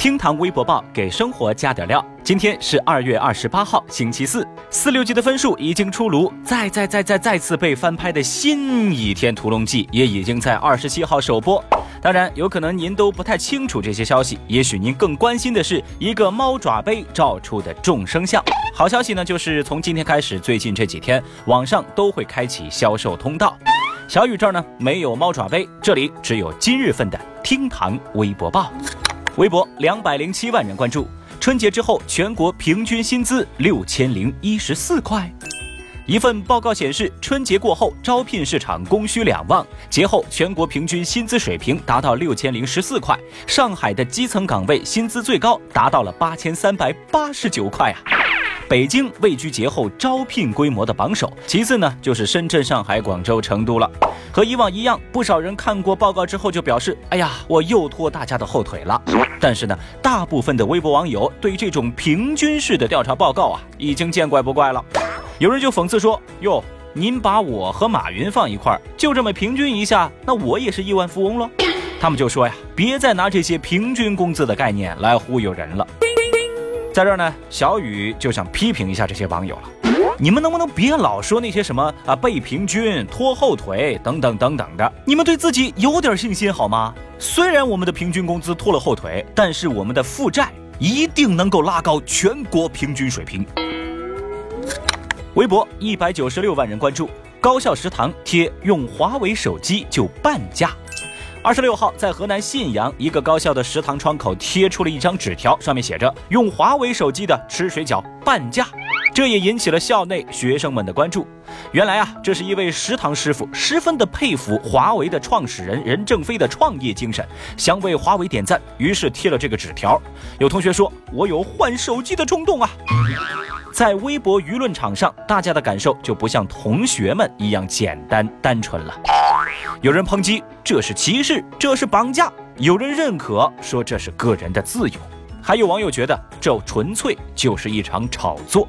厅堂微博报给生活加点料。今天是二月二十八号，星期四。四六级的分数已经出炉，再再再再再次被翻拍的新《倚天屠龙记》也已经在二十七号首播。当然，有可能您都不太清楚这些消息，也许您更关心的是一个猫爪杯照出的众生相。好消息呢，就是从今天开始，最近这几天网上都会开启销售通道。小雨这儿呢没有猫爪杯，这里只有今日份的厅堂微博报。微博两百零七万人关注，春节之后全国平均薪资六千零一十四块。一份报告显示，春节过后招聘市场供需两旺，节后全国平均薪资水平达到六千零十四块。上海的基层岗位薪资最高，达到了八千三百八十九块啊。北京位居节后招聘规模的榜首，其次呢就是深圳、上海、广州、成都了。和以往一样，不少人看过报告之后就表示：“哎呀，我又拖大家的后腿了。”但是呢，大部分的微博网友对这种平均式的调查报告啊，已经见怪不怪了。有人就讽刺说：“哟，您把我和马云放一块儿，就这么平均一下，那我也是亿万富翁喽。”他们就说呀：“别再拿这些平均工资的概念来忽悠人了。”在这儿呢，小雨就想批评一下这些网友了，你们能不能别老说那些什么啊被平均拖后腿等等等等的？你们对自己有点信心好吗？虽然我们的平均工资拖了后腿，但是我们的负债一定能够拉高全国平均水平。微博一百九十六万人关注，高校食堂贴用华为手机就半价。二十六号，在河南信阳一个高校的食堂窗口贴出了一张纸条，上面写着“用华为手机的吃水饺半价”，这也引起了校内学生们的关注。原来啊，这是一位食堂师傅十分的佩服华为的创始人任正非的创业精神，想为华为点赞，于是贴了这个纸条。有同学说：“我有换手机的冲动啊！”在微博舆论场上，大家的感受就不像同学们一样简单单纯了。有人抨击这是歧视，这是绑架；有人认可说这是个人的自由，还有网友觉得这纯粹就是一场炒作。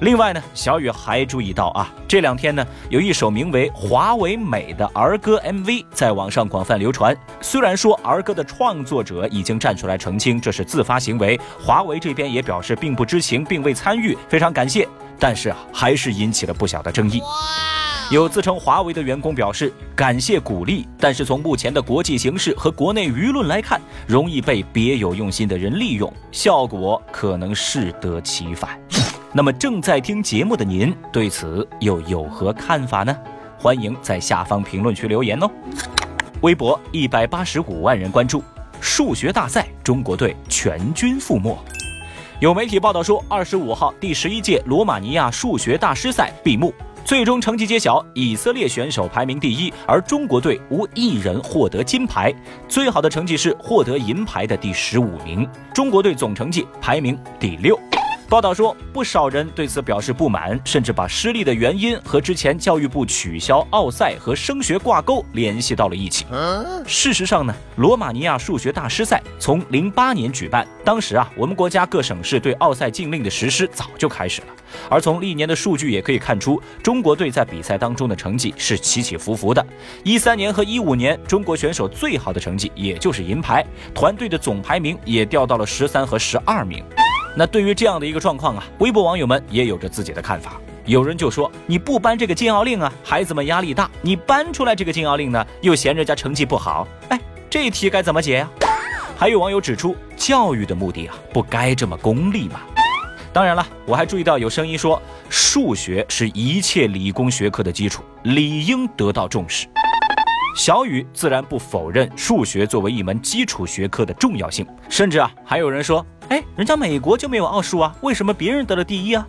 另外呢，小雨还注意到啊，这两天呢，有一首名为《华为美》的儿歌 MV 在网上广泛流传。虽然说儿歌的创作者已经站出来澄清这是自发行为，华为这边也表示并不知情，并未参与，非常感谢。但是啊，还是引起了不小的争议。有自称华为的员工表示感谢鼓励，但是从目前的国际形势和国内舆论来看，容易被别有用心的人利用，效果可能适得其反。那么正在听节目的您对此又有何看法呢？欢迎在下方评论区留言哦。微博一百八十五万人关注数学大赛，中国队全军覆没。有媒体报道说，二十五号第十一届罗马尼亚数学大师赛闭幕。最终成绩揭晓，以色列选手排名第一，而中国队无一人获得金牌。最好的成绩是获得银牌的第十五名。中国队总成绩排名第六。报道说，不少人对此表示不满，甚至把失利的原因和之前教育部取消奥赛和升学挂钩联系到了一起。事实上呢，罗马尼亚数学大师赛从零八年举办，当时啊，我们国家各省市对奥赛禁令的实施早就开始了。而从历年的数据也可以看出，中国队在比赛当中的成绩是起起伏伏的。一三年和一五年，中国选手最好的成绩也就是银牌，团队的总排名也掉到了十三和十二名。那对于这样的一个状况啊，微博网友们也有着自己的看法。有人就说：“你不颁这个禁奥令啊，孩子们压力大；你颁出来这个禁奥令呢，又嫌人家成绩不好。哎，这题该怎么解呀？”还有网友指出，教育的目的啊，不该这么功利嘛。当然了，我还注意到有声音说，数学是一切理工学科的基础，理应得到重视。小雨自然不否认数学作为一门基础学科的重要性，甚至啊，还有人说。哎，人家美国就没有奥数啊，为什么别人得了第一啊？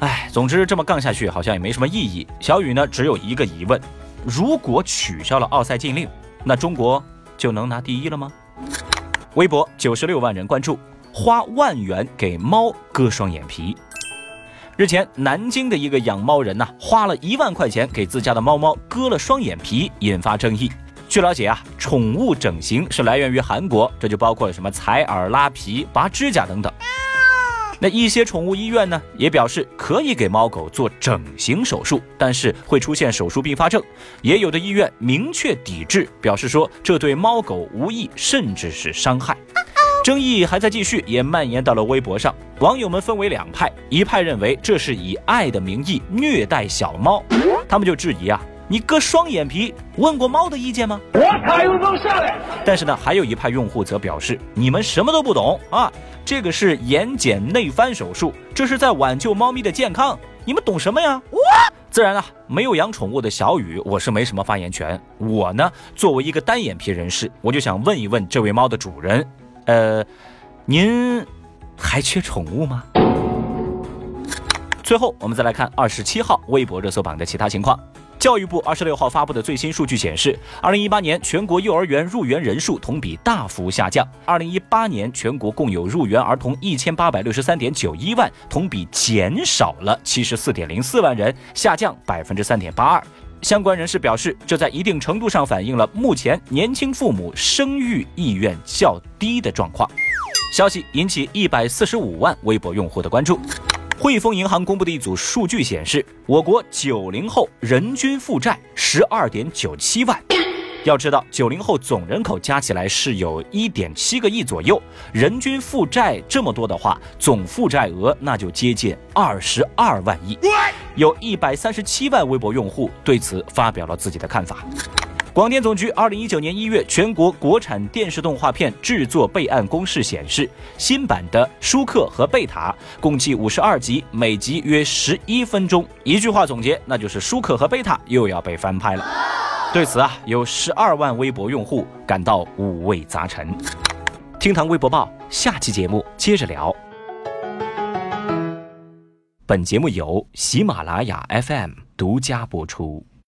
哎，总之这么杠下去好像也没什么意义。小雨呢，只有一个疑问：如果取消了奥赛禁令，那中国就能拿第一了吗？微博九十六万人关注，花万元给猫割双眼皮。日前，南京的一个养猫人呐，花了一万块钱给自家的猫猫割了双眼皮，引发争议。据了解啊，宠物整形是来源于韩国，这就包括了什么采耳、拉皮、拔指甲等等。那一些宠物医院呢，也表示可以给猫狗做整形手术，但是会出现手术并发症。也有的医院明确抵制，表示说这对猫狗无益，甚至是伤害。争议还在继续，也蔓延到了微博上。网友们分为两派，一派认为这是以爱的名义虐待小猫，他们就质疑啊，你割双眼皮问过猫的意见吗？我卡有种下来。但是呢，还有一派用户则表示，你们什么都不懂啊，这个是眼睑内翻手术，这是在挽救猫咪的健康，你们懂什么呀？自然啊，没有养宠物的小雨，我是没什么发言权。我呢，作为一个单眼皮人士，我就想问一问这位猫的主人，呃，您还缺宠物吗？最后，我们再来看二十七号微博热搜榜的其他情况。教育部二十六号发布的最新数据显示，二零一八年全国幼儿园入园人数同比大幅下降。二零一八年全国共有入园儿童一千八百六十三点九一万，同比减少了七十四点零四万人，下降百分之三点八二。相关人士表示，这在一定程度上反映了目前年轻父母生育意愿较低的状况。消息引起一百四十五万微博用户的关注。汇丰银行公布的一组数据显示，我国九零后人均负债十二点九七万。要知道，九零后总人口加起来是有一点七个亿左右，人均负债这么多的话，总负债额那就接近二十二万亿。有一百三十七万微博用户对此发表了自己的看法。广电总局二零一九年一月全国国产电视动画片制作备案公示显示，新版的《舒克和贝塔》共计五十二集，每集约十一分钟。一句话总结，那就是舒克和贝塔又要被翻拍了。对此啊，有十二万微博用户感到五味杂陈。听堂微博报，下期节目接着聊。本节目由喜马拉雅 FM 独家播出。